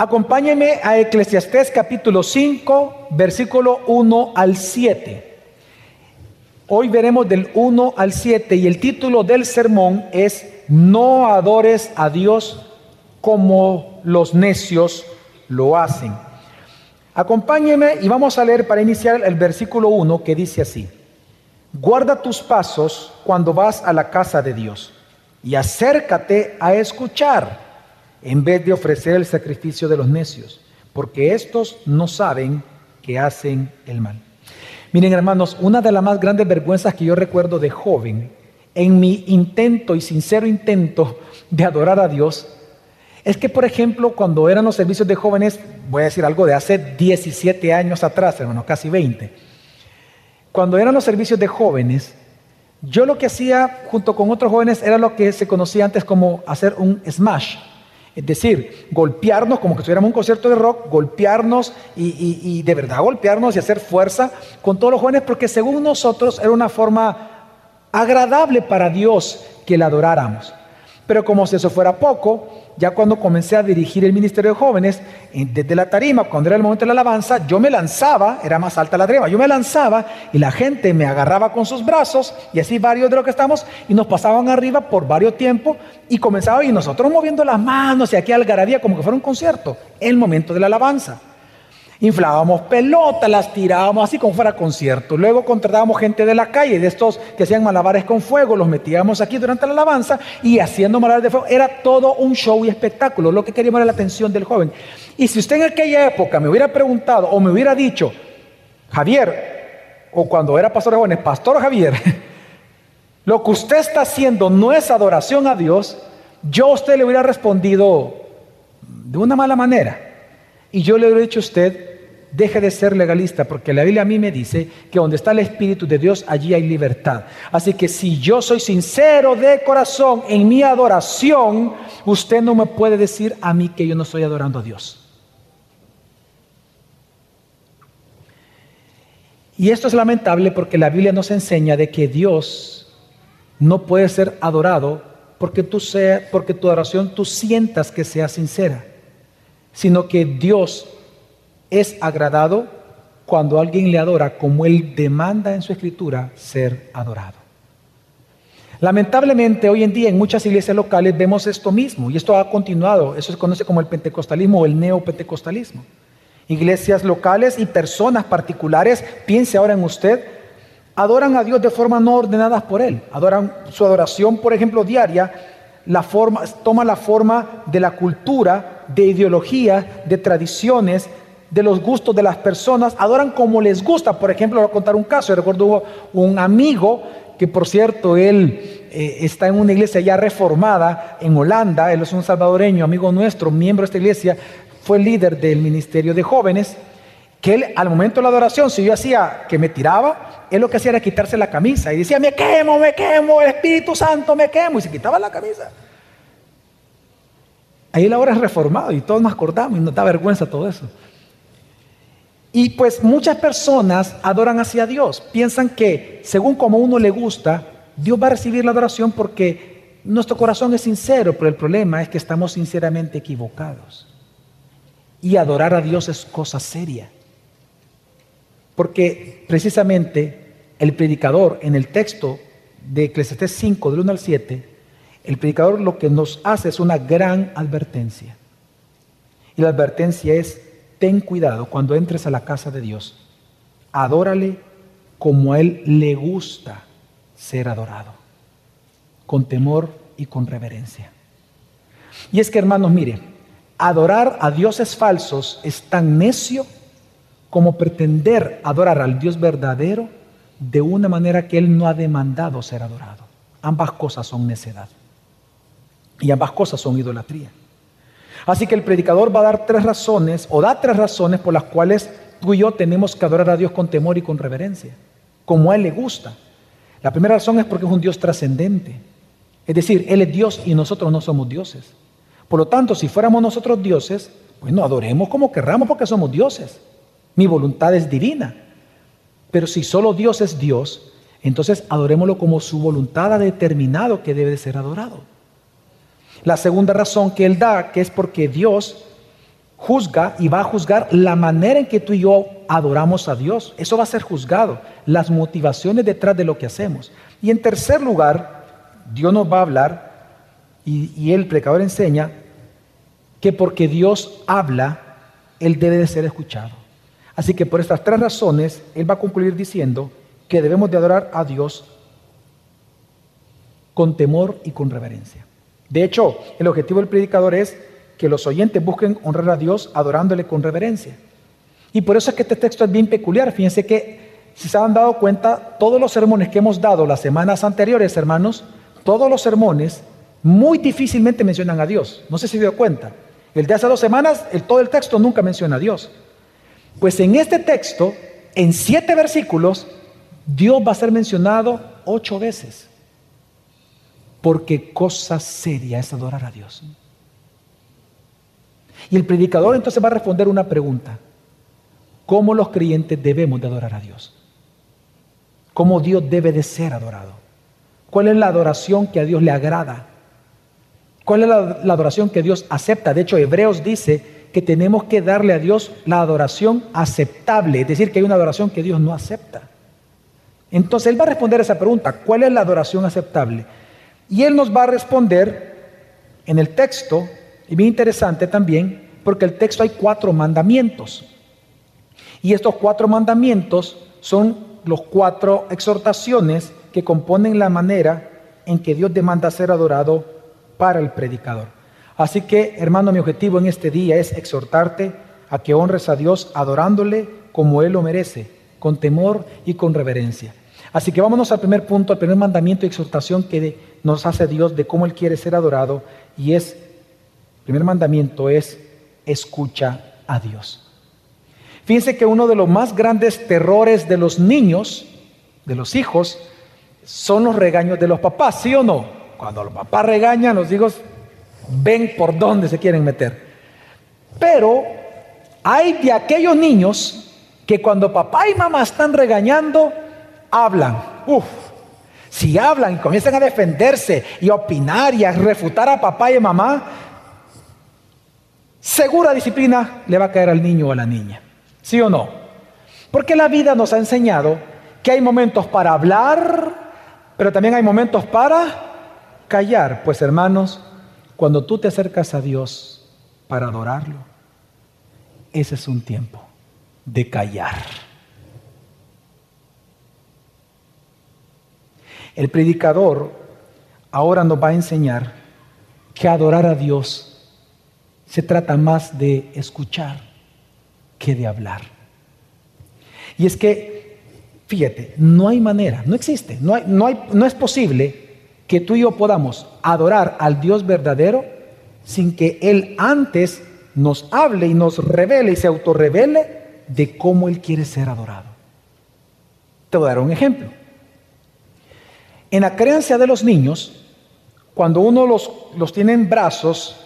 Acompáñenme a Eclesiastés capítulo 5, versículo 1 al 7. Hoy veremos del 1 al 7 y el título del sermón es No adores a Dios como los necios lo hacen. Acompáñenme y vamos a leer para iniciar el versículo 1 que dice así. Guarda tus pasos cuando vas a la casa de Dios y acércate a escuchar en vez de ofrecer el sacrificio de los necios, porque estos no saben que hacen el mal. Miren hermanos, una de las más grandes vergüenzas que yo recuerdo de joven, en mi intento y sincero intento de adorar a Dios, es que, por ejemplo, cuando eran los servicios de jóvenes, voy a decir algo de hace 17 años atrás, hermano, casi 20, cuando eran los servicios de jóvenes, yo lo que hacía junto con otros jóvenes era lo que se conocía antes como hacer un smash. Es decir, golpearnos como que estuviéramos un concierto de rock, golpearnos y, de verdad golpearnos y hacer fuerza con todos los jóvenes, porque según nosotros era una forma agradable para Dios que la adoráramos. Pero como si eso fuera poco, ya cuando comencé a dirigir el ministerio de jóvenes, desde la tarima, cuando era el momento de la alabanza, yo me lanzaba, era más alta la tarima, yo me lanzaba y la gente me agarraba con sus brazos, y así varios de los que estamos, y nos pasaban arriba por varios tiempos, y comenzaba, y nosotros moviendo las manos y aquí algarabía como que fuera un concierto, el momento de la alabanza. Inflábamos pelotas, las tirábamos así como fuera concierto. Luego contratábamos gente de la calle, de estos que hacían malabares con fuego, los metíamos aquí durante la alabanza y haciendo malabares de fuego. Era todo un show y espectáculo, lo que queríamos era la atención del joven. Y si usted en aquella época me hubiera preguntado o me hubiera dicho, Javier, o cuando era pastor de jóvenes, Pastor Javier, lo que usted está haciendo no es adoración a Dios, yo a usted le hubiera respondido de una mala manera. Y yo le hubiera dicho a usted, deje de ser legalista, porque la Biblia a mí me dice que donde está el Espíritu de Dios, allí hay libertad. Así que si yo soy sincero de corazón en mi adoración, usted no me puede decir a mí que yo no estoy adorando a Dios. Y esto es lamentable porque la Biblia nos enseña de que Dios no puede ser adorado porque, tú sea, porque tu adoración tú sientas que sea sincera, sino que Dios es agradado cuando alguien le adora como Él demanda en su escritura ser adorado. Lamentablemente hoy en día en muchas iglesias locales vemos esto mismo y esto ha continuado, eso se conoce como el pentecostalismo o el neopentecostalismo. Iglesias locales y personas particulares, piense ahora en usted, adoran a Dios de forma no ordenada por Él. Adoran su adoración, por ejemplo, diaria, toma la forma de la cultura, de ideología, de tradiciones, de los gustos de las personas, adoran como les gusta. Por ejemplo, voy a contar un caso. Yo recuerdo un amigo que, por cierto, él eh, está en una iglesia ya reformada en Holanda. Él es un salvadoreño, amigo nuestro, miembro de esta iglesia. Fue líder del ministerio de jóvenes. Que él, al momento de la adoración, si yo hacía que me tiraba, él lo que hacía era quitarse la camisa y decía: Me quemo, me quemo, el Espíritu Santo, me quemo. Y se quitaba la camisa. Ahí él ahora es reformado y todos nos acordamos y nos da vergüenza todo eso. Y pues muchas personas adoran hacia Dios, piensan que según como uno le gusta, Dios va a recibir la adoración porque nuestro corazón es sincero, pero el problema es que estamos sinceramente equivocados. Y adorar a Dios es cosa seria. Porque precisamente el predicador en el texto de Eclesiastés 5, del 1 al 7, el predicador lo que nos hace es una gran advertencia. Y la advertencia es ten cuidado cuando entres a la casa de Dios. Adórale como a Él le gusta ser adorado, con temor y con reverencia. Y es que, hermanos, mire, adorar a dioses falsos es tan necio como pretender adorar al Dios verdadero de una manera que Él no ha demandado ser adorado. Ambas cosas son necedad. Y ambas cosas son idolatría. Así que el predicador va a dar tres razones, o da tres razones por las cuales tú y yo tenemos que adorar a Dios con temor y con reverencia, como a Él le gusta. La primera razón es porque es un Dios trascendente. Es decir, Él es Dios y nosotros no somos dioses. Por lo tanto, si fuéramos nosotros dioses, bueno, adoremos como querramos porque somos dioses. Mi voluntad es divina. Pero si solo Dios es Dios, entonces adorémoslo como su voluntad ha determinado que debe de ser adorado. La segunda razón que él da, que es porque Dios, juzga y va a juzgar la manera en que tú y yo adoramos a Dios. Eso va a ser juzgado, las motivaciones detrás de lo que hacemos. Y en tercer lugar, Dios nos va a hablar y, el predicador enseña que porque Dios habla, Él debe de ser escuchado. Así que por estas tres razones, Él va a concluir diciendo que debemos de adorar a Dios con temor y con reverencia. De hecho, el objetivo del predicador es que los oyentes busquen honrar a Dios adorándole con reverencia. Y por eso es que este texto es bien peculiar. Fíjense que, si se han dado cuenta, todos los sermones que hemos dado las semanas anteriores, hermanos, todos los sermones muy difícilmente mencionan a Dios. No sé si se dio cuenta. El de hace dos semanas, el, todo el texto nunca menciona a Dios. Pues en este texto, en siete versículos, Dios va a ser mencionado ocho veces. Porque cosa seria es adorar a Dios. Y el predicador entonces va a responder una pregunta. ¿Cómo los creyentes debemos de adorar a Dios? ¿Cómo Dios debe de ser adorado? ¿Cuál es la adoración que a Dios le agrada? ¿Cuál es la, adoración que Dios acepta? De hecho, Hebreos dice que tenemos que darle a Dios la adoración aceptable, es decir, que hay una adoración que Dios no acepta. Entonces Él va a responder a esa pregunta, ¿cuál es la adoración aceptable? Y Él nos va a responder en el texto, y bien interesante también, porque el texto hay cuatro mandamientos. Y estos cuatro mandamientos son los cuatro exhortaciones que componen la manera en que Dios demanda ser adorado para el predicador. Así que, hermano, mi objetivo en este día es exhortarte a que honres a Dios adorándole como Él lo merece, con temor y con reverencia. Así que vámonos al primer punto, al primer mandamiento y exhortación que nos hace Dios de cómo Él quiere ser adorado. Y es, el primer mandamiento es, escucha a Dios. Fíjense que uno de los más grandes terrores de los niños, de los hijos, son los regaños de los papás, ¿sí o no? Cuando los papás regañan, los hijos ven por dónde se quieren meter. Pero hay de aquellos niños que cuando papá y mamá están regañando, hablan. Uf, si hablan y comienzan a defenderse y a opinar y a refutar a papá y a mamá, segura disciplina le va a caer al niño o a la niña. ¿Sí o no? Porque la vida nos ha enseñado que hay momentos para hablar, pero también hay momentos para callar. Pues hermanos, cuando tú te acercas a Dios para adorarlo, ese es un tiempo de callar. El predicador ahora nos va a enseñar que adorar a Dios se trata más de escuchar que de hablar. Y es que, fíjate, no hay manera, no existe, no, es posible que tú y yo podamos adorar al Dios verdadero sin que Él antes nos hable y nos revele y se autorrevele de cómo Él quiere ser adorado. Te voy a dar un ejemplo. En la creencia de los niños, cuando uno los, los tiene en brazos,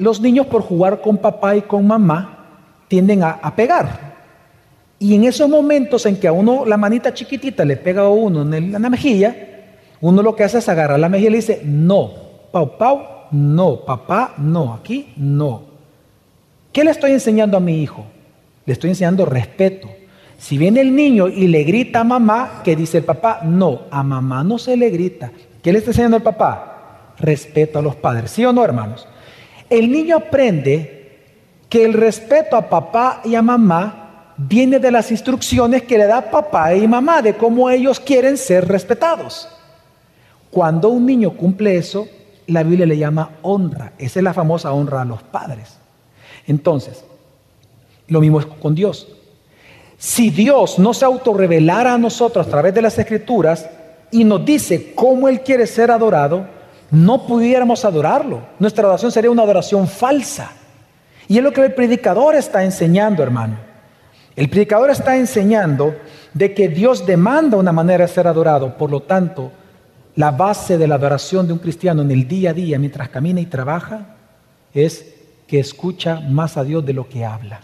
los niños por jugar con papá y con mamá tienden a, pegar. Y en esos momentos en que a uno la manita chiquitita le pega a uno en, la mejilla, uno lo que hace es agarrar la mejilla y le dice, no, pau, pau, no, papá, no, aquí, no. ¿Qué le estoy enseñando a mi hijo? Le estoy enseñando respeto. Si viene el niño y le grita a mamá, ¿qué dice el papá? No, a mamá no se le grita. ¿Qué le está enseñando el papá? Respeto a los padres. ¿Sí o no, hermanos? El niño aprende que el respeto a papá y a mamá viene de las instrucciones que le da papá y mamá de cómo ellos quieren ser respetados. Cuando un niño cumple eso, la Biblia le llama honra. Esa es la famosa honra a los padres. Entonces, lo mismo es con Dios. Si Dios no se autorrevelara a nosotros a través de las escrituras y nos dice cómo Él quiere ser adorado, no pudiéramos adorarlo. Nuestra adoración sería una adoración falsa. Y es lo que el predicador está enseñando, hermano. El predicador está enseñando de que Dios demanda una manera de ser adorado. Por lo tanto, la base de la adoración de un cristiano en el día a día, mientras camina y trabaja, es que escucha más a Dios de lo que habla.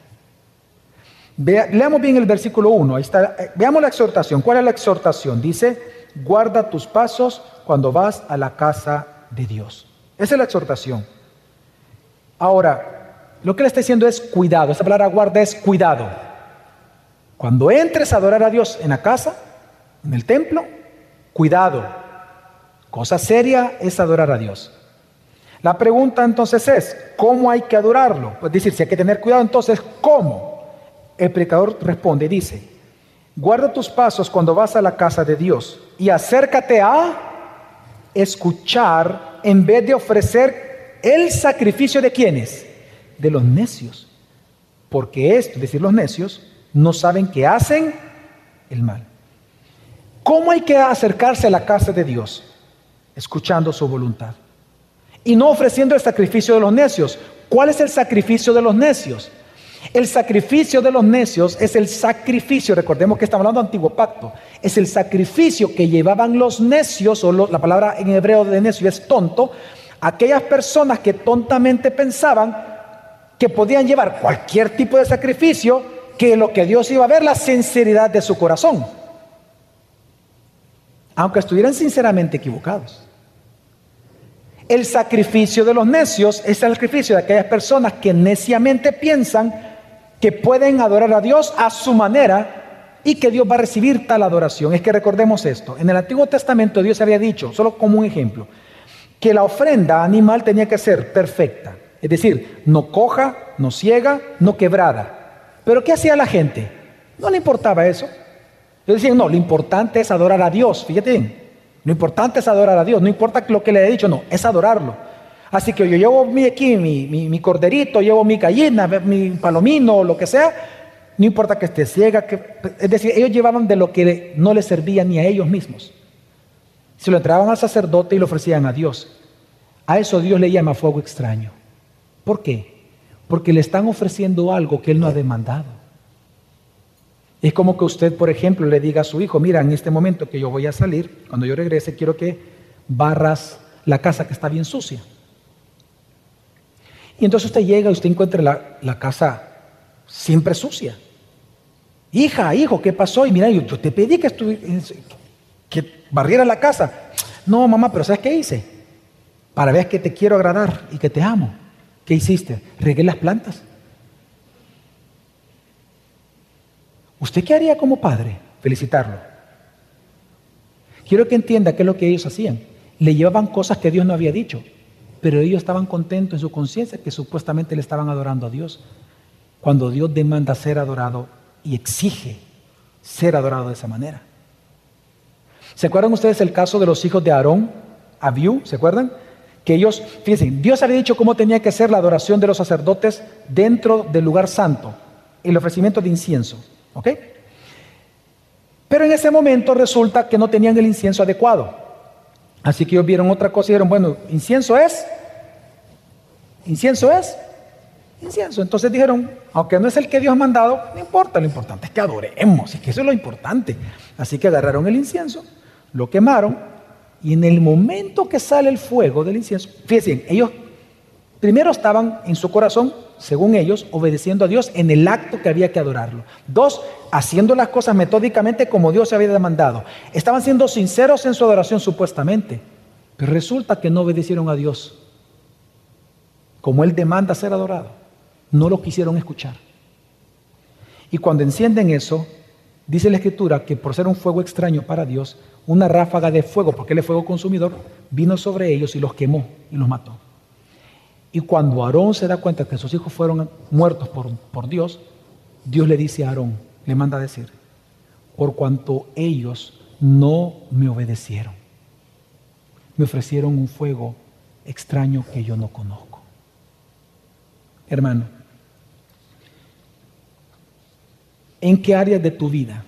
Leamos bien el versículo 1. está, eh, veamos la exhortación. ¿Cuál es la exhortación? Dice, guarda tus pasos cuando vas a la casa de Dios. Esa es la exhortación. Ahora, Lo que le está diciendo es cuidado. Esta palabra guarda es cuidado. Cuando entres a adorar a Dios en la casa, en el templo, cuidado. Cosa seria es adorar a Dios. La pregunta entonces es, ¿cómo hay que adorarlo? Pues decir, si hay que tener cuidado, entonces, ¿cómo? El predicador responde dice, guarda tus pasos cuando vas a la casa de Dios y acércate a escuchar en vez de ofrecer el sacrificio de quienes? De los necios. Porque esto, es decir, los necios, no saben que hacen el mal. ¿Cómo hay que acercarse a la casa de Dios? Escuchando su voluntad. Y no ofreciendo el sacrificio de los necios. ¿Cuál es el sacrificio de los necios? El sacrificio de los necios es el sacrificio, recordemos que estamos hablando de antiguo pacto, es el sacrificio que llevaban los necios, o la palabra en hebreo de necio es tonto, aquellas personas que tontamente pensaban que podían llevar cualquier tipo de sacrificio, que lo que Dios iba a ver la sinceridad de su corazón aunque estuvieran sinceramente equivocados. El sacrificio de los necios es el sacrificio de aquellas personas que neciamente piensan que pueden adorar a Dios a su manera y que Dios va a recibir tal adoración. Es que recordemos esto, en el Antiguo Testamento Dios había dicho, solo como un ejemplo, que la ofrenda animal tenía que ser perfecta, es decir, no coja, no ciega, no quebrada. Pero ¿qué hacía la gente? No le importaba eso. Ellos decían, no, lo importante es adorar a Dios, fíjate bien. Lo importante es adorar a Dios, no importa lo que le he dicho, no, es adorarlo. Así que yo llevo aquí mi, mi, corderito, llevo mi gallina, mi palomino, lo que sea, no importa que esté ciega, es decir, ellos llevaban de lo que no les servía ni a ellos mismos. Se lo entregaban al sacerdote y lo ofrecían a Dios. A eso Dios le llama fuego extraño. ¿Por qué? Porque le están ofreciendo algo que Él no ha demandado. Es como que usted, por ejemplo, le diga a su hijo, mira, en este momento que yo voy a salir, cuando yo regrese, quiero que barras la casa que está bien sucia. Y entonces usted llega y usted encuentra la, casa siempre sucia. Hija, hijo, ¿qué pasó? Y mira, yo, te pedí que, que barriera la casa. No, mamá, pero ¿sabes qué hice? Para ver que te quiero agradar y que te amo. ¿Qué hiciste? Regué las plantas. ¿Usted qué haría como padre? Felicitarlo. Quiero que entienda qué es lo que ellos hacían. Le llevaban cosas que Dios no había dicho, pero ellos estaban contentos en su conciencia que supuestamente le estaban adorando a Dios. Cuando Dios demanda ser adorado y exige ser adorado de esa manera. ¿Se acuerdan ustedes el caso de los hijos de Aarón, Abiú? ¿Se acuerdan? Que ellos, fíjense, Dios había dicho cómo tenía que ser la adoración de los sacerdotes dentro del lugar santo, el ofrecimiento de incienso. ¿Ok? Pero en ese momento resulta que no tenían el incienso adecuado. Así que ellos vieron otra cosa y dijeron, bueno, incienso es, incienso es, incienso. Entonces dijeron, aunque no es el que Dios ha mandado, no importa, lo importante es que adoremos, y que eso es lo importante. Así que agarraron el incienso, lo quemaron, y en el momento que sale el fuego del incienso, fíjense, ellos primero estaban en su corazón según ellos, obedeciendo a Dios en el acto que había que adorarlo. Dos, haciendo las cosas metódicamente como Dios había demandado. Estaban siendo sinceros en su adoración supuestamente, pero resulta que no obedecieron a Dios como Él demanda ser adorado. No lo quisieron escuchar. Y cuando encienden eso, dice la Escritura que por ser un fuego extraño para Dios, una ráfaga de fuego, porque Él es fuego consumidor, vino sobre ellos y los quemó y los mató. Y cuando Aarón se da cuenta que sus hijos fueron muertos por, por Dios, Dios le dice a Aarón, le manda a decir, por cuanto ellos no me obedecieron, me ofrecieron un fuego extraño que yo no conozco. Hermano, ¿en qué área de tu vida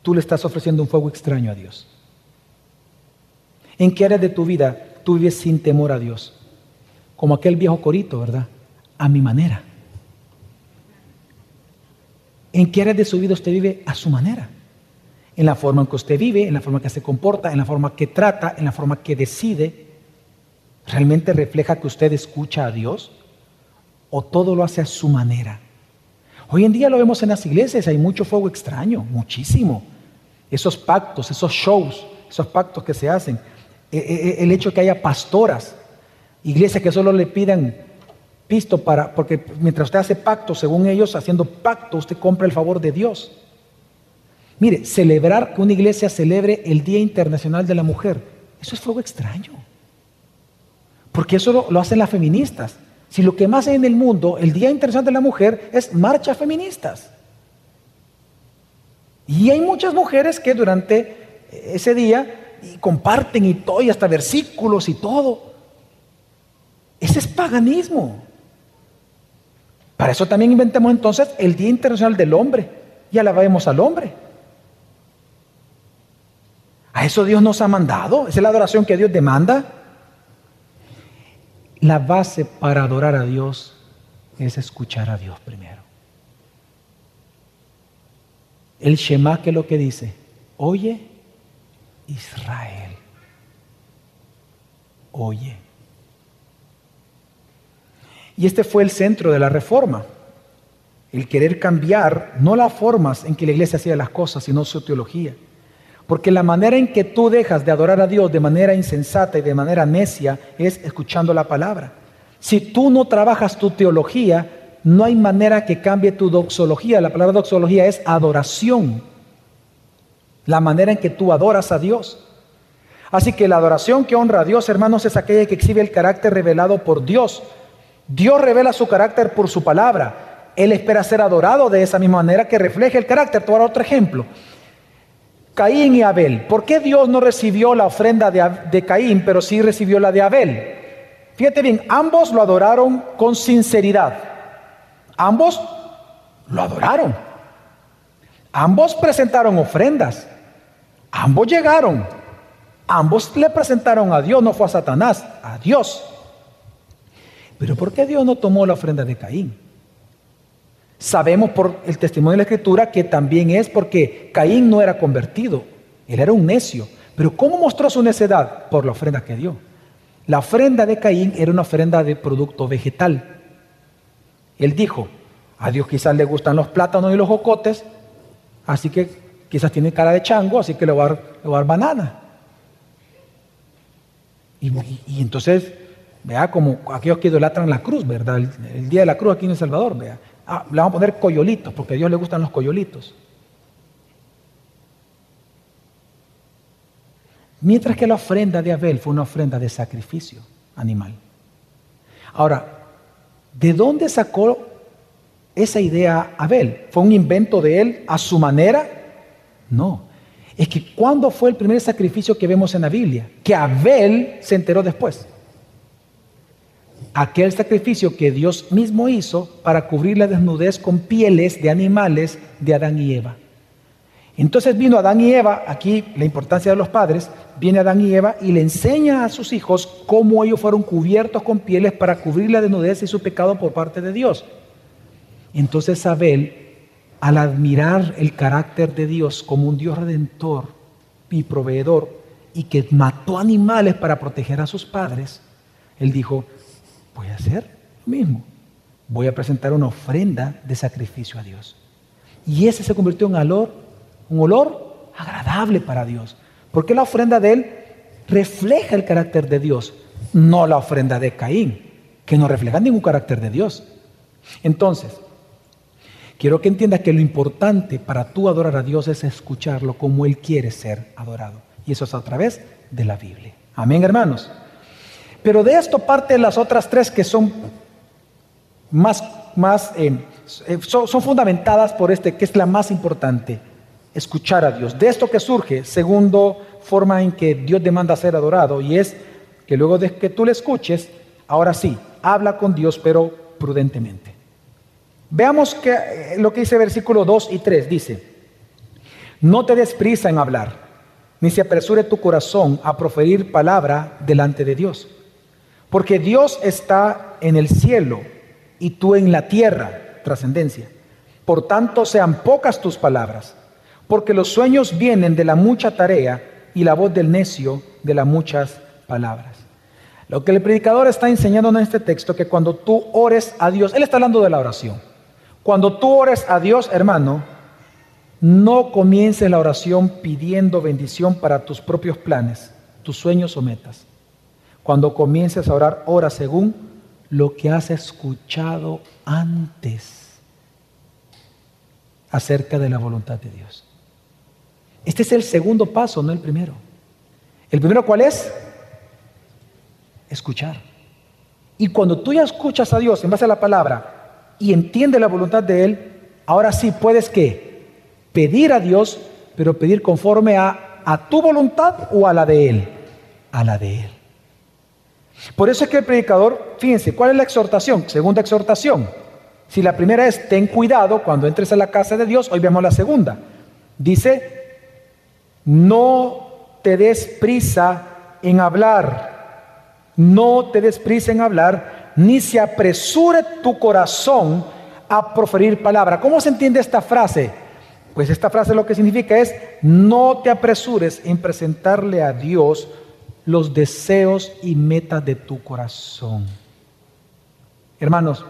tú le estás ofreciendo un fuego extraño a Dios? ¿En qué área de tu vida tú vives sin temor a Dios? Como aquel viejo corito, ¿verdad? A mi manera. ¿En qué área de su vida usted vive a su manera? En la forma en que usted vive, en la forma en que se comporta, en la forma que trata, en la forma que decide. ¿Realmente refleja que usted escucha a Dios? ¿O todo lo hace a su manera? Hoy en día lo vemos en las iglesias, hay mucho fuego extraño, muchísimo. Esos pactos, esos shows, esos pactos que se hacen. E, e, e, el hecho de que haya pastoras Iglesias que solo le pidan visto para, porque mientras usted hace pacto, según ellos, haciendo pacto, usted compra el favor de Dios. Mire, celebrar que una iglesia celebre el Día Internacional de la Mujer, eso es fuego extraño. Porque eso lo, lo hacen las feministas. Si lo que más hay en el mundo, el Día Internacional de la Mujer, es marchas feministas. Y hay muchas mujeres que durante ese día comparten y todo, y hasta versículos y todo. Ese es paganismo. Para eso también inventamos entonces el Día Internacional del Hombre y alabemos al hombre. A eso Dios nos ha mandado. Esa es la adoración que Dios demanda. La base para adorar a Dios es escuchar a Dios primero. El Shema que es lo que dice, oye Israel, oye. Y este fue el centro de la reforma, el querer cambiar no las formas en que la iglesia hacía las cosas, sino su teología. Porque la manera en que tú dejas de adorar a Dios de manera insensata y de manera necia es escuchando la palabra. Si tú no trabajas tu teología, no hay manera que cambie tu doxología. La palabra doxología es adoración. La manera en que tú adoras a Dios. Así que la adoración que honra a Dios, hermanos, es aquella que exhibe el carácter revelado por Dios. Dios revela su carácter por su palabra. Él espera ser adorado de esa misma manera que refleje el carácter. Te otro ejemplo. Caín y Abel. ¿Por qué Dios no recibió la ofrenda de, de Caín, pero sí recibió la de Abel? Fíjate bien, ambos lo adoraron con sinceridad. Ambos lo adoraron. Ambos presentaron ofrendas. Ambos llegaron. Ambos le presentaron a Dios, no fue a Satanás, a Dios. Pero ¿por qué Dios no tomó la ofrenda de Caín? Sabemos por el testimonio de la Escritura que también es porque Caín no era convertido, él era un necio. Pero ¿cómo mostró su necedad? Por la ofrenda que dio. La ofrenda de Caín era una ofrenda de producto vegetal. Él dijo, a Dios quizás le gustan los plátanos y los jocotes, así que quizás tiene cara de chango, así que le va a dar, banana. Y, entonces, vea, como aquellos que idolatran la cruz, ¿verdad? El, día de la cruz aquí en El Salvador, vea. Ah, le vamos a poner coyolitos, porque a Dios le gustan los coyolitos. Mientras que la ofrenda de Abel fue una ofrenda de sacrificio animal. Ahora, ¿De dónde sacó esa idea Abel? ¿Fue un invento de él a su manera? No. Es que ¿cuándo fue el primer sacrificio que vemos en la Biblia? Que Abel se enteró después. Aquel sacrificio que Dios mismo hizo para cubrir la desnudez con pieles de animales de Adán y Eva. Entonces vino Adán y Eva, aquí la importancia de los padres, viene Adán y Eva y le enseña a sus hijos cómo ellos fueron cubiertos con pieles para cubrir la desnudez y su pecado por parte de Dios. Entonces Abel, al admirar el carácter de Dios como un Dios redentor y proveedor y que mató animales para proteger a sus padres, él dijo, voy a hacer lo mismo, voy a presentar una ofrenda de sacrificio a Dios. Y ese se convirtió en valor un olor agradable para Dios. Porque la ofrenda de él refleja el carácter de Dios, no la ofrenda de Caín, que no refleja ningún carácter de Dios. Entonces, quiero que entiendas que lo importante para tú adorar a Dios es escucharlo como Él quiere ser adorado. Y eso es a través de la Biblia. Amén, hermanos. Pero de esto parte las otras tres que son más, más eh, eh, son fundamentadas por este, que es la más importante escuchar a Dios. De esto que surge, segundo forma en que Dios demanda ser adorado, y es que luego de que tú le escuches, ahora sí, habla con Dios, pero prudentemente. Veamos que, eh, lo que dice versículo 2 y 3. Dice, no te des prisa en hablar, ni se apresure tu corazón a proferir palabra delante de Dios. Porque Dios está en el cielo y tú en la tierra, trascendencia. Por tanto, sean pocas tus palabras porque los sueños vienen de la mucha tarea y la voz del necio de las muchas palabras. Lo que el predicador está enseñando en este texto, que cuando tú ores a Dios, él está hablando de la oración. Cuando tú ores a Dios, hermano, no comiences la oración pidiendo bendición para tus propios planes, tus sueños o metas. Cuando comiences a orar, ora según lo que has escuchado antes acerca de la voluntad de Dios. Este es el segundo paso, no el primero. ¿El primero cuál es? Escuchar. Y cuando tú ya escuchas a Dios en base a la palabra y entiendes la voluntad de Él, ahora sí puedes que pedir a Dios, pero pedir conforme a, a tu voluntad o a la de Él. A la de Él. Por eso es que el predicador, fíjense, ¿cuál es la exhortación? Segunda exhortación. Si la primera es, ten cuidado cuando entres a la casa de Dios, hoy vemos la segunda. Dice, no te des prisa en hablar, no te des prisa en hablar, ni se apresure tu corazón a proferir palabra. ¿Cómo se entiende esta frase? Pues esta frase lo que significa es, no te apresures en presentarle a Dios los deseos y metas de tu corazón. Hermanos,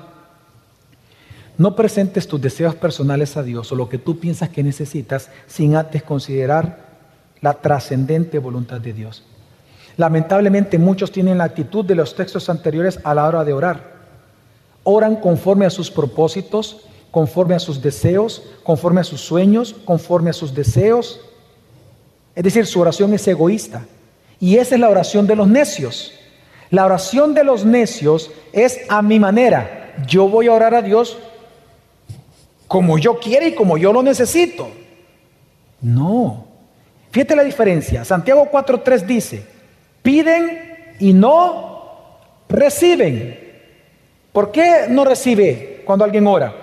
no presentes tus deseos personales a Dios o lo que tú piensas que necesitas sin antes considerar la trascendente voluntad de Dios. Lamentablemente muchos tienen la actitud de los textos anteriores a la hora de orar. Oran conforme a sus propósitos, conforme a sus deseos, conforme a sus sueños, conforme a sus deseos. Es decir, su oración es egoísta. Y esa es la oración de los necios. La oración de los necios es a mi manera. Yo voy a orar a Dios como yo quiero y como yo lo necesito. No. Fíjate la diferencia. Santiago 4.3 dice, piden y no reciben. ¿Por qué no recibe cuando alguien ora?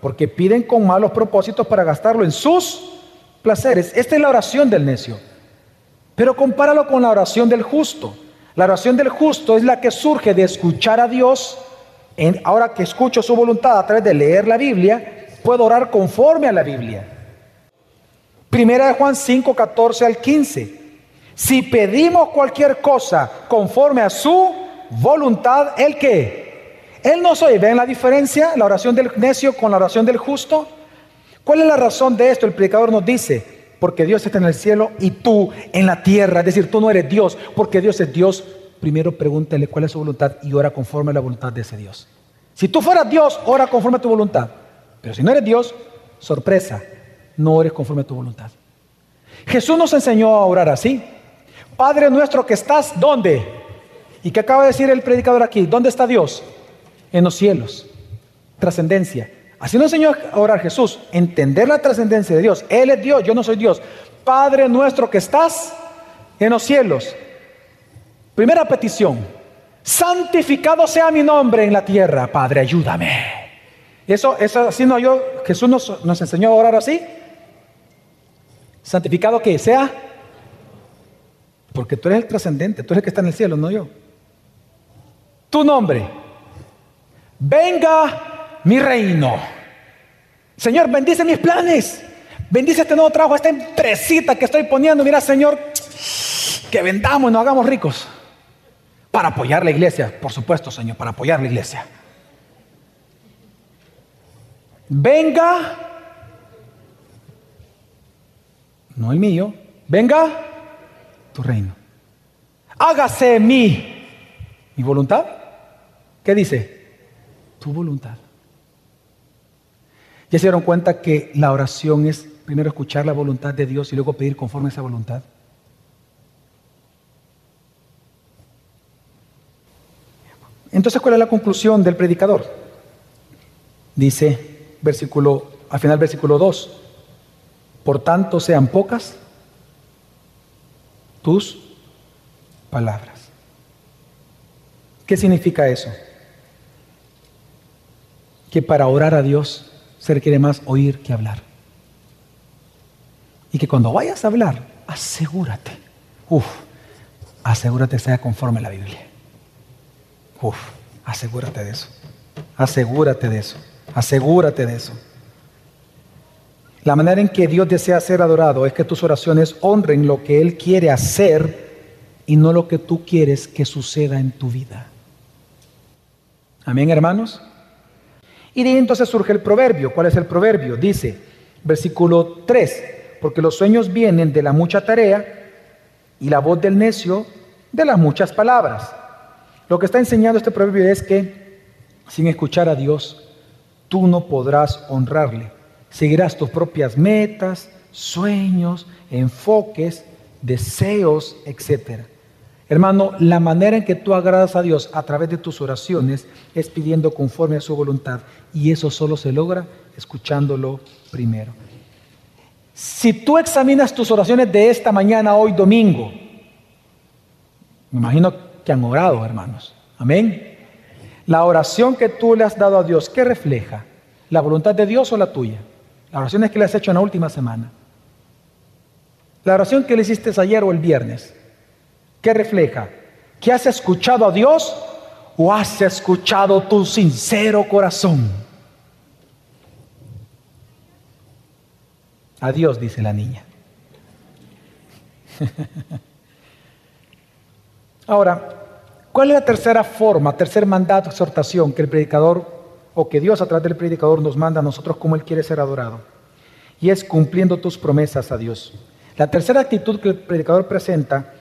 Porque piden con malos propósitos para gastarlo en sus placeres. Esta es la oración del necio. Pero compáralo con la oración del justo. La oración del justo es la que surge de escuchar a Dios. En, ahora que escucho su voluntad a través de leer la Biblia, puedo orar conforme a la Biblia. Primera de Juan 5, 14 al 15. Si pedimos cualquier cosa conforme a su voluntad, ¿el qué? Él no soy. ¿Ven la diferencia? La oración del necio con la oración del justo. ¿Cuál es la razón de esto? El predicador nos dice, porque Dios está en el cielo y tú en la tierra. Es decir, tú no eres Dios, porque Dios es Dios. Primero pregúntale cuál es su voluntad y ora conforme a la voluntad de ese Dios. Si tú fueras Dios, ora conforme a tu voluntad. Pero si no eres Dios, sorpresa, no ores conforme a tu voluntad. Jesús nos enseñó a orar así. Padre nuestro que estás, ¿dónde? ¿Y qué acaba de decir el predicador aquí? ¿Dónde está Dios? En los cielos. Trascendencia. Así nos enseñó a orar Jesús, entender la trascendencia de Dios. Él es Dios, yo no soy Dios. Padre nuestro que estás en los cielos. Primera petición, santificado sea mi nombre en la tierra. Padre, ayúdame. Eso, eso así no yo, Jesús nos, nos enseñó a orar así. Santificado que sea, porque tú eres el trascendente, tú eres el que está en el cielo, no yo. Tu nombre, venga mi reino. Señor, bendice mis planes. Bendice este nuevo trabajo, esta empresita que estoy poniendo. Mira, Señor, que vendamos y nos hagamos ricos. Para apoyar la iglesia, por supuesto, Señor, para apoyar la iglesia. Venga, no el mío, venga tu reino. Hágase mi, mi voluntad. ¿Qué dice? Tu voluntad. ¿Ya se dieron cuenta que la oración es primero escuchar la voluntad de Dios y luego pedir conforme a esa voluntad? Entonces, ¿cuál es la conclusión del predicador? Dice, versículo, al final versículo 2, por tanto sean pocas tus palabras. ¿Qué significa eso? Que para orar a Dios se requiere más oír que hablar. Y que cuando vayas a hablar, asegúrate, uf, asegúrate sea conforme a la Biblia. Uf, asegúrate de eso. Asegúrate de eso. Asegúrate de eso. La manera en que Dios desea ser adorado es que tus oraciones honren lo que Él quiere hacer y no lo que tú quieres que suceda en tu vida. Amén, hermanos. Y de ahí entonces surge el proverbio. ¿Cuál es el proverbio? Dice, versículo 3, porque los sueños vienen de la mucha tarea y la voz del necio de las muchas palabras. Lo que está enseñando este proverbio es que sin escuchar a Dios, tú no podrás honrarle. Seguirás tus propias metas, sueños, enfoques, deseos, etc. Hermano, la manera en que tú agradas a Dios a través de tus oraciones es pidiendo conforme a su voluntad. Y eso solo se logra escuchándolo primero. Si tú examinas tus oraciones de esta mañana, hoy domingo, me imagino que han orado, hermanos. Amén. La oración que tú le has dado a Dios, ¿qué refleja? ¿La voluntad de Dios o la tuya? La oración es que le has hecho en la última semana. La oración que le hiciste ayer o el viernes, ¿qué refleja? ¿Que has escuchado a Dios o has escuchado tu sincero corazón? A Dios, dice la niña. Ahora, ¿cuál es la tercera forma, tercer mandato, exhortación que el predicador o que Dios a través del predicador nos manda a nosotros como Él quiere ser adorado? Y es cumpliendo tus promesas a Dios. La tercera actitud que el predicador presenta,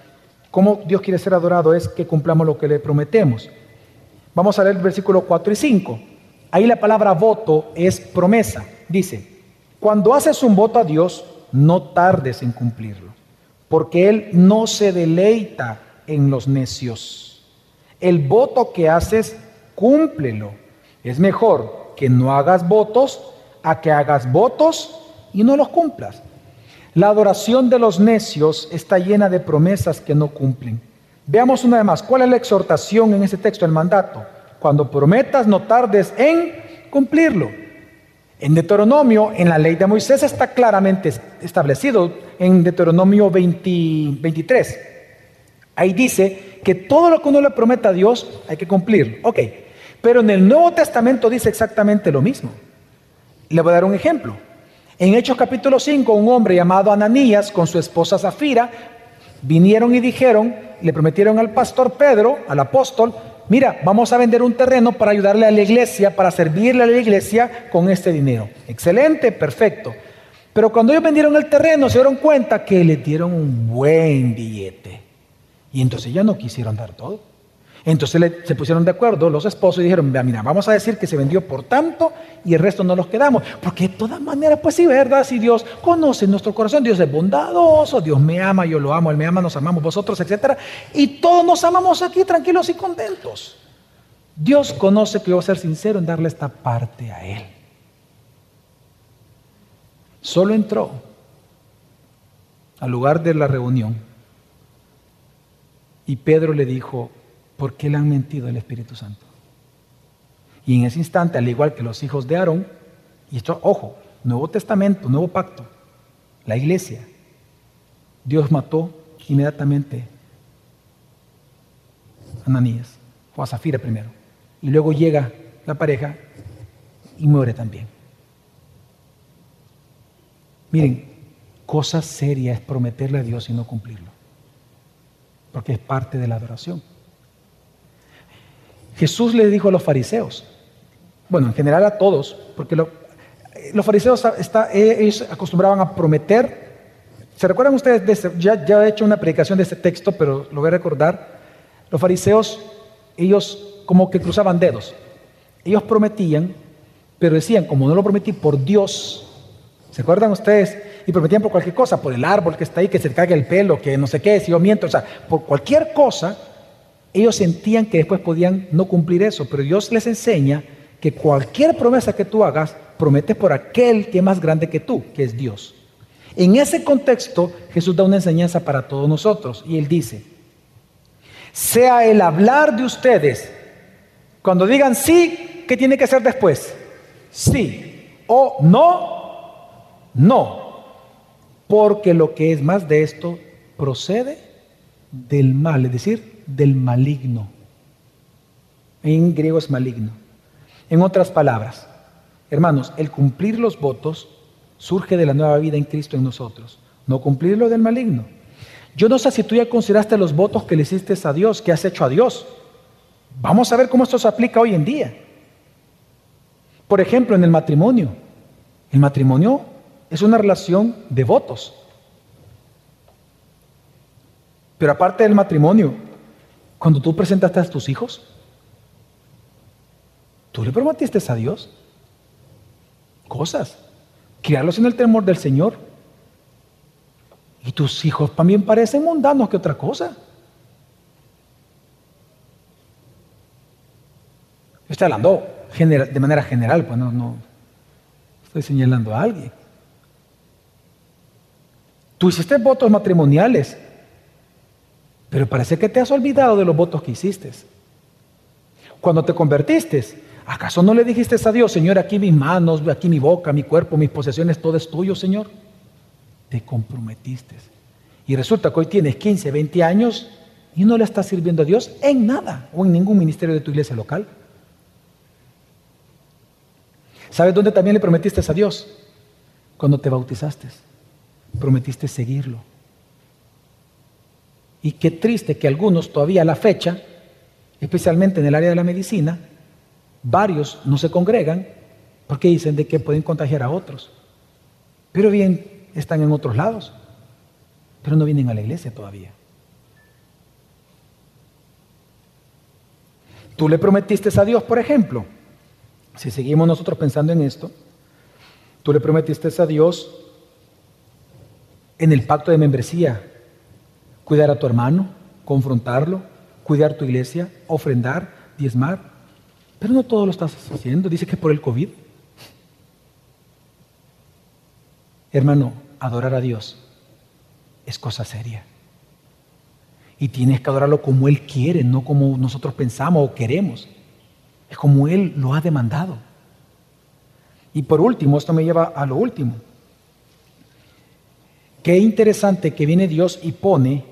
cómo Dios quiere ser adorado, es que cumplamos lo que le prometemos. Vamos a leer el versículo 4 y 5. Ahí la palabra voto es promesa. Dice, cuando haces un voto a Dios, no tardes en cumplirlo, porque Él no se deleita en los necios. El voto que haces, cúmplelo. Es mejor que no hagas votos a que hagas votos y no los cumplas. La adoración de los necios está llena de promesas que no cumplen. Veamos una vez más, ¿cuál es la exhortación en ese texto, el mandato? Cuando prometas, no tardes en cumplirlo. En Deuteronomio, en la ley de Moisés está claramente establecido, en Deuteronomio 23. Ahí dice que todo lo que uno le prometa a Dios hay que cumplirlo. Ok, pero en el Nuevo Testamento dice exactamente lo mismo. Le voy a dar un ejemplo. En Hechos capítulo 5, un hombre llamado Ananías con su esposa Zafira vinieron y dijeron, le prometieron al pastor Pedro, al apóstol, mira, vamos a vender un terreno para ayudarle a la iglesia, para servirle a la iglesia con este dinero. Excelente, perfecto. Pero cuando ellos vendieron el terreno se dieron cuenta que le dieron un buen billete. Y entonces ya no quisieron dar todo. Entonces se pusieron de acuerdo los esposos y dijeron, mira, vamos a decir que se vendió por tanto y el resto no los quedamos. Porque de todas maneras, pues sí, ¿verdad? Si Dios conoce nuestro corazón, Dios es bondadoso, Dios me ama, yo lo amo, Él me ama, nos amamos vosotros, etc. Y todos nos amamos aquí tranquilos y contentos. Dios conoce que yo voy a ser sincero en darle esta parte a Él. Solo entró al lugar de la reunión y Pedro le dijo, ¿por qué le han mentido al Espíritu Santo? Y en ese instante, al igual que los hijos de Aarón, y esto, ojo, Nuevo Testamento, Nuevo Pacto, la iglesia, Dios mató inmediatamente a Ananías, o a Zafira primero, y luego llega la pareja y muere también. Miren, cosa seria es prometerle a Dios y no cumplirlo, porque es parte de la adoración. Jesús le dijo a los fariseos, bueno, en general a todos, porque los fariseos está, ellos acostumbraban a prometer. ¿Se recuerdan ustedes? De ya, he hecho una predicación de este texto, pero lo voy a recordar. Los fariseos, ellos como que cruzaban dedos. Ellos prometían, pero decían, como no lo prometí por Dios, ¿se acuerdan ustedes? Y prometían por cualquier cosa, por el árbol que está ahí, que se caiga el pelo, que no sé qué, si yo miento, o sea, por cualquier cosa, ellos sentían que después podían no cumplir eso, pero Dios les enseña que cualquier promesa que tú hagas, prometes por aquel que es más grande que tú, que es Dios. En ese contexto, Jesús da una enseñanza para todos nosotros y él dice, sea el hablar de ustedes, cuando digan sí, ¿qué tiene que hacer después? Sí. O no, no. Porque lo que es más de esto procede del mal, es decir, del maligno. En griego es maligno. En otras palabras, hermanos, el cumplir los votos surge de la nueva vida en Cristo en nosotros, no cumplirlo del maligno. Yo no sé si tú ya consideraste los votos que le hiciste a Dios, que has hecho a Dios. Vamos a ver cómo esto se aplica hoy en día. Por ejemplo, en el matrimonio. El matrimonio es una relación de votos. Pero aparte del matrimonio, cuando tú presentaste a tus hijos, Tú le prometiste a Dios cosas, criarlos en el temor del Señor. Y tus hijos también parecen mundanos que otra cosa. Estoy hablando de manera general, pues no, no estoy señalando a alguien. Tú hiciste votos matrimoniales, pero parece que te has olvidado de los votos que hiciste. Cuando te convertiste, ¿acaso no le dijiste a Dios, Señor, aquí mis manos, aquí mi boca, mi cuerpo, mis posesiones, todo es tuyo, Señor? Te comprometiste. Y resulta que hoy tienes 15, 20 años y no le estás sirviendo a Dios en nada o en ningún ministerio de tu iglesia local. ¿Sabes dónde también le prometiste a Dios? Cuando te bautizaste. Prometiste seguirlo. Y qué triste que algunos todavía a la fecha, especialmente en el área de la medicina, varios no se congregan porque dicen de que pueden contagiar a otros. Pero bien, están en otros lados, pero no vienen a la iglesia todavía. Tú le prometiste a Dios, por ejemplo, si seguimos nosotros pensando en esto, tú le prometiste a Dios en el pacto de membresía cuidar a tu hermano, confrontarlo, cuidar tu iglesia, ofrendar, diezmar. Pero no todo lo estás haciendo. Dice que por el COVID. Hermano, adorar a Dios es cosa seria. Y tienes que adorarlo como Él quiere, no como nosotros pensamos o queremos. Es como Él lo ha demandado. Y por último, esto me lleva a lo último. Qué interesante que viene Dios y pone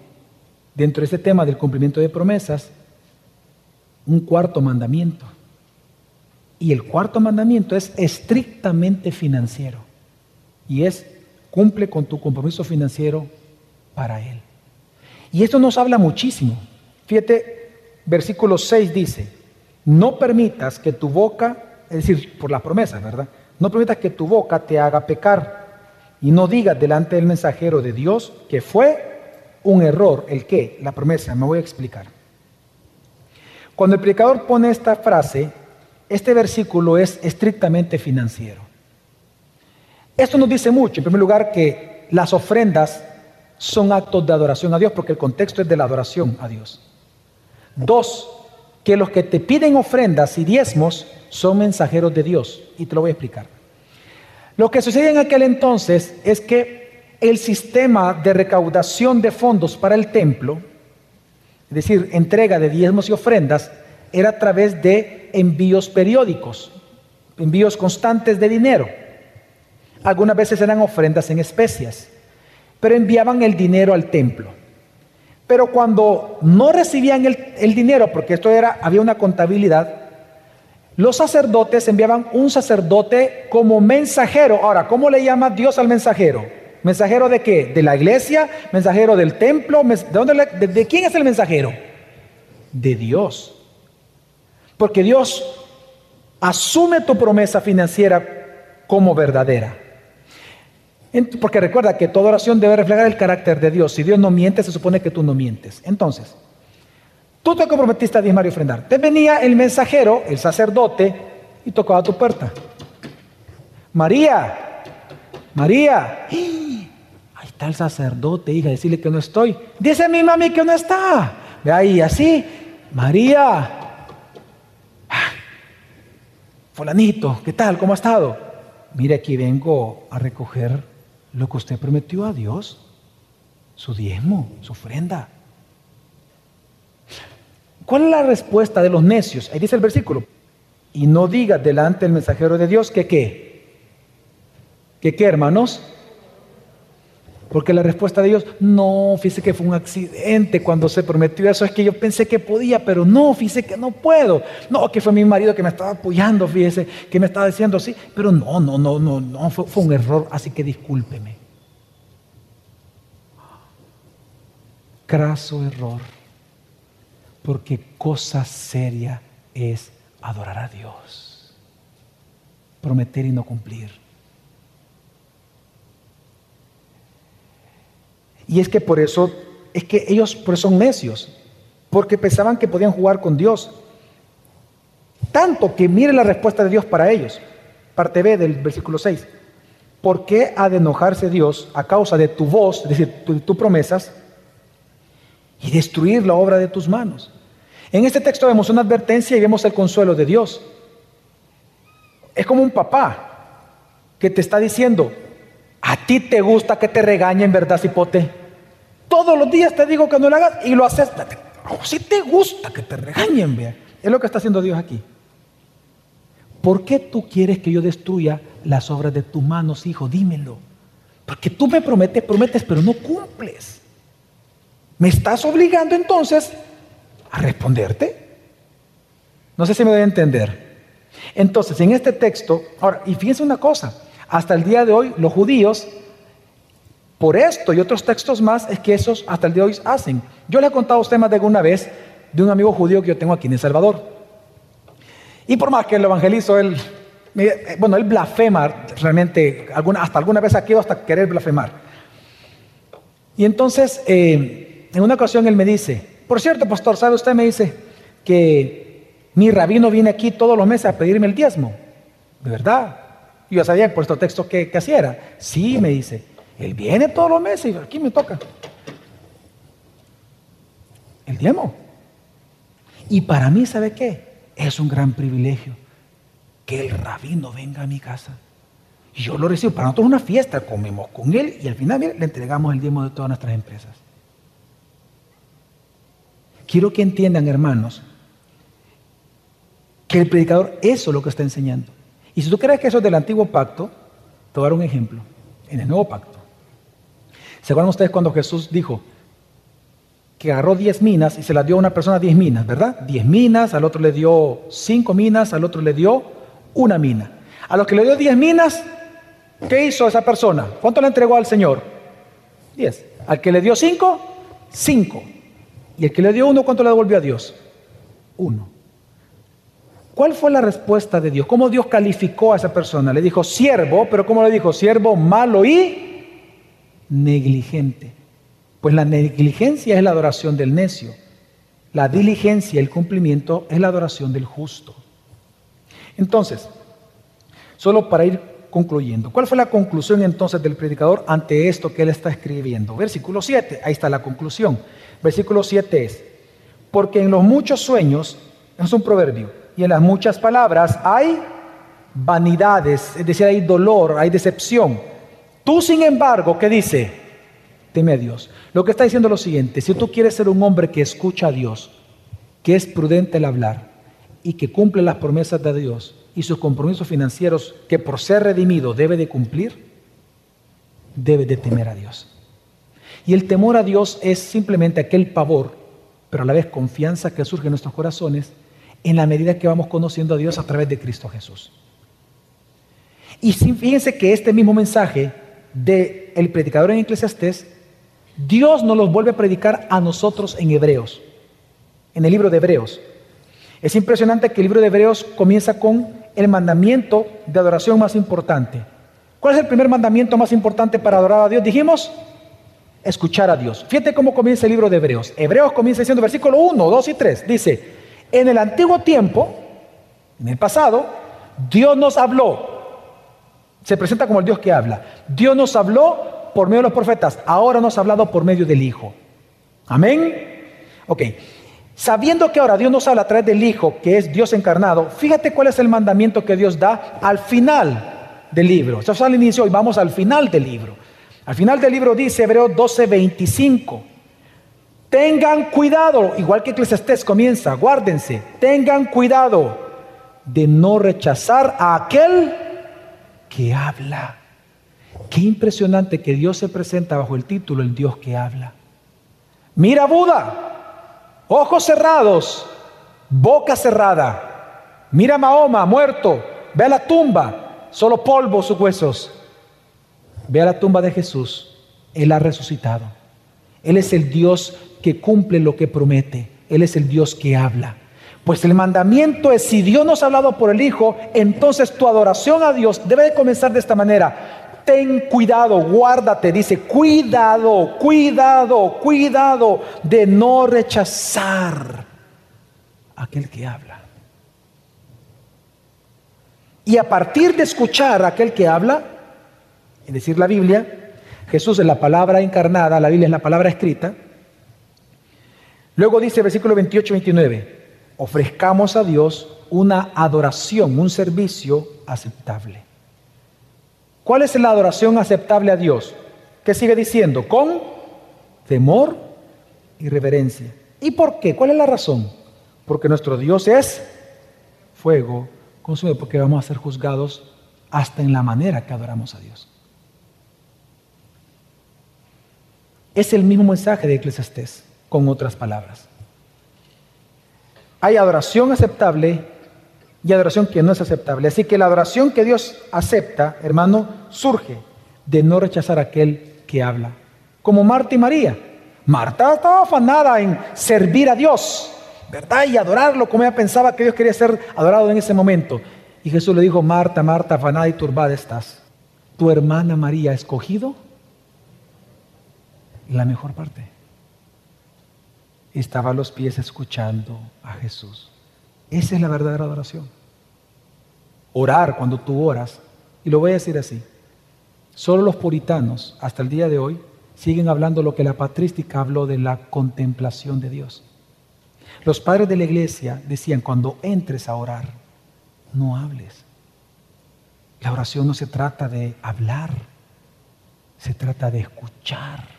dentro de este tema del cumplimiento de promesas un cuarto mandamiento. Y el cuarto mandamiento es estrictamente financiero. Y es, cumple con tu compromiso financiero para Él. Y esto nos habla muchísimo. Fíjate, versículo 6 dice, no permitas que tu boca, es decir, por la promesa, ¿verdad? No permitas que tu boca te haga pecar y no digas delante del mensajero de Dios que fue un error. ¿El qué? La promesa. Me voy a explicar. Cuando el predicador pone esta frase, este versículo es estrictamente financiero. Esto nos dice mucho. En primer lugar, que las ofrendas son actos de adoración a Dios, porque el contexto es de la adoración a Dios. Dos, que los que te piden ofrendas y diezmos son mensajeros de Dios. Y te lo voy a explicar. Lo que sucede en aquel entonces es que el sistema de recaudación de fondos para el templo, es decir, entrega de diezmos y ofrendas, era a través de envíos periódicos, envíos constantes de dinero. Algunas veces eran ofrendas en especias, pero enviaban el dinero al templo. Pero cuando no recibían el, dinero, porque esto era, había una contabilidad, los sacerdotes enviaban un sacerdote como mensajero. Ahora, ¿cómo le llama Dios al mensajero? ¿Mensajero de qué? ¿De la iglesia? ¿Mensajero del templo? ¿De, dónde de quién es el mensajero? De Dios. Porque Dios asume tu promesa financiera como verdadera. Porque recuerda que toda oración debe reflejar el carácter de Dios. Si Dios no miente, se supone que tú no mientes. Entonces, tú te comprometiste a diezmar y ofrendar. Te venía el mensajero, el sacerdote, y tocaba tu puerta. María, María, el sacerdote, hija, decirle que no estoy. Dice mi mami que no está. Ve ahí, así, María, fulanito, ¿qué tal? ¿Cómo ha estado? Mire, aquí vengo a recoger lo que usted prometió a Dios, su diezmo, su ofrenda. ¿Cuál es la respuesta de los necios? Ahí dice el versículo. Y no diga delante del mensajero de Dios que qué. ¿Que qué, hermanos? Porque la respuesta de Dios, no, fíjese que fue un accidente cuando se prometió eso, es que yo pensé que podía, pero no, fíjese que no puedo. No, que fue mi marido que me estaba apoyando, fíjese, que me estaba diciendo así, pero no, no, no, no, no, fue un error, así que discúlpeme. Craso error, porque cosa seria es adorar a Dios, prometer y no cumplir. Y es que por eso, es que ellos son necios, porque pensaban que podían jugar con Dios. Tanto que mire la respuesta de Dios para ellos. Parte B del versículo 6. ¿Por qué ha de enojarse Dios a causa de tu voz, es decir, tus tu promesas, y destruir la obra de tus manos? En este texto vemos una advertencia y vemos el consuelo de Dios. Es como un papá que te está diciendo, a ti te gusta que te regañen, ¿verdad, cipote? Todos los días te digo que no lo hagas y lo haces. Si te gusta que te regañen, vea. Es lo que está haciendo Dios aquí. ¿Por qué tú quieres que yo destruya las obras de tus manos, hijo? Dímelo. Porque tú me prometes, prometes, pero no cumples. Me estás obligando entonces a responderte. No sé si me voy a entender. Entonces, en este texto, ahora, y fíjense una cosa, hasta el día de hoy los judíos, por esto y otros textos más, es que esos hasta el día de hoy hacen. Yo le he contado a usted más de alguna vez de un amigo judío que yo tengo aquí en El Salvador. Y por más que el evangelizo, él, bueno, él blasfema realmente, hasta alguna vez quedado hasta querer blasfemar. Y entonces, eh, en una ocasión él me dice, por cierto, pastor, ¿sabe usted? Me dice que mi rabino viene aquí todos los meses a pedirme el diezmo. ¿De verdad? Y yo sabía por este texto que, que. Sí, me dice, él viene todos los meses y aquí me toca. El diezmo. Y para mí, ¿sabe qué? Es un gran privilegio que el rabino venga a mi casa. Y yo lo recibo. Para nosotros es una fiesta, comemos con él y al final le entregamos el diezmo de todas nuestras empresas. Quiero que entiendan, hermanos, que el predicador eso es lo que está enseñando. Y si tú crees que eso es del antiguo pacto, te voy a dar un ejemplo. En el nuevo pacto. ¿Se acuerdan ustedes cuando Jesús dijo que agarró 10 minas y se las dio a una persona 10 minas, ¿verdad? 10 minas, al otro le dio 5 minas, al otro le dio una mina. A los que le dio 10 minas, ¿qué hizo esa persona? ¿Cuánto le entregó al Señor? 10. Al que le dio 5, 5. Y el que le dio uno, ¿cuánto le devolvió a Dios? Uno. ¿Cuál fue la respuesta de Dios? ¿Cómo Dios calificó a esa persona? Le dijo siervo, pero ¿cómo le dijo? Siervo malo y negligente. Pues la negligencia es la adoración del necio. La diligencia, el cumplimiento, es la adoración del justo. Entonces, solo para ir concluyendo, ¿cuál fue la conclusión entonces del predicador ante esto que él está escribiendo? Versículo 7, ahí está la conclusión. Versículo 7 es, porque en los muchos sueños, es un proverbio, y en las muchas palabras hay vanidades, es decir, hay dolor, hay decepción. Tú, sin embargo, ¿qué dice? Teme a Dios. Lo que está diciendo es lo siguiente, si tú quieres ser un hombre que escucha a Dios, que es prudente el hablar y que cumple las promesas de Dios y sus compromisos financieros que por ser redimido debe de cumplir, debe de temer a Dios. Y el temor a Dios es simplemente aquel pavor, pero a la vez confianza que surge en nuestros corazones en la medida que vamos conociendo a Dios a través de Cristo Jesús. Y fíjense que este mismo mensaje del el predicador en Eclesiastés, Dios nos los vuelve a predicar a nosotros en Hebreos, en el libro de Hebreos. Es impresionante que el libro de Hebreos comienza con el mandamiento de adoración más importante. ¿Cuál es el primer mandamiento más importante para adorar a Dios? Dijimos, escuchar a Dios. Fíjate cómo comienza el libro de Hebreos. Hebreos comienza diciendo, versículo 1, 2 y 3, dice, en el antiguo tiempo, en el pasado, Dios nos habló. Se presenta como el Dios que habla. Dios nos habló por medio de los profetas, ahora nos ha hablado por medio del Hijo. Amén. Ok. Sabiendo que ahora Dios nos habla a través del Hijo, que es Dios encarnado, fíjate cuál es el mandamiento que Dios da al final del libro. Esto es al inicio y vamos al final del libro. Al final del libro dice Hebreo 12:25. Tengan cuidado, igual que Eclesiastés comienza, guárdense, tengan cuidado de no rechazar a aquel que habla. Qué impresionante que Dios se presenta bajo el título El Dios que habla. Mira Buda, ojos cerrados, boca cerrada. Mira Mahoma, muerto, ve a la tumba, solo polvo sus huesos. Ve a la tumba de Jesús. Él ha resucitado. Él es el Dios que cumple lo que promete. Él es el Dios que habla. Pues el mandamiento es, si Dios nos ha hablado por el Hijo, entonces tu adoración a Dios debe de comenzar de esta manera. Ten cuidado, guárdate, dice, cuidado, cuidado, cuidado de no rechazar a aquel que habla. Y a partir de escuchar a aquel que habla, es decir, la Biblia, Jesús es la palabra encarnada, la Biblia es la palabra escrita. Luego dice versículo 28-29, ofrezcamos a Dios una adoración, un servicio aceptable. ¿Cuál es la adoración aceptable a Dios? ¿Qué sigue diciendo? Con temor y reverencia. ¿Y por qué? ¿Cuál es la razón? Porque nuestro Dios es fuego consumido, porque vamos a ser juzgados hasta en la manera que adoramos a Dios. Es el mismo mensaje de Eclesiastés, con otras palabras. Hay adoración aceptable y adoración que no es aceptable. Así que la adoración que Dios acepta, hermano, surge de no rechazar a aquel que habla. Como Marta y María. Marta estaba afanada en servir a Dios, ¿verdad? Y adorarlo como ella pensaba que Dios quería ser adorado en ese momento. Y Jesús le dijo, Marta, Marta, afanada y turbada estás. Tu hermana María ha escogido la mejor parte. Estaba a los pies escuchando a Jesús. Esa es la verdadera adoración. Orar cuando tú oras, y lo voy a decir así, solo los puritanos hasta el día de hoy siguen hablando lo que la patrística habló de la contemplación de Dios. Los padres de la iglesia decían, cuando entres a orar, no hables. La oración no se trata de hablar, se trata de escuchar.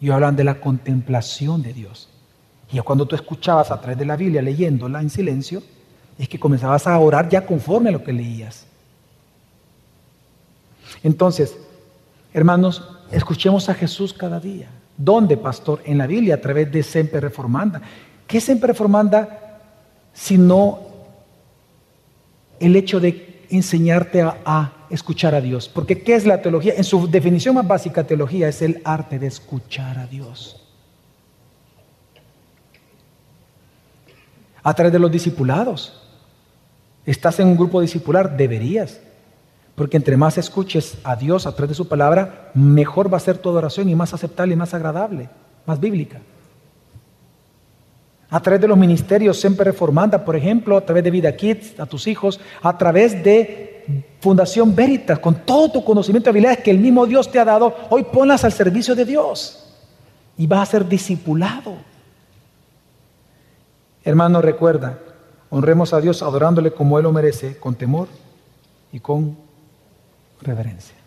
Y hablan de la contemplación de Dios. Y cuando tú escuchabas a través de la Biblia leyéndola en silencio, es que comenzabas a orar ya conforme a lo que leías. Entonces, hermanos, escuchemos a Jesús cada día. ¿Dónde, pastor? En la Biblia, a través de Semper Reformanda. ¿Qué es Semper Reformanda sino el hecho de enseñarte a, escuchar a Dios? Porque ¿qué es la teología? En su definición más básica, teología es el arte de escuchar a Dios. a través de los discipulados. Estás en un grupo discipular, deberías. Porque entre más escuches a Dios a través de su palabra, mejor va a ser tu adoración y más aceptable y más agradable, más bíblica. A través de los ministerios siempre reformanda, por ejemplo, a través de Vida Kids, a tus hijos, a través de Fundación Veritas, con todo tu conocimiento y habilidades que el mismo Dios te ha dado, hoy ponlas al servicio de Dios y vas a ser discipulado. Hermano, recuerda, honremos a Dios adorándole como Él lo merece, con temor y con reverencia.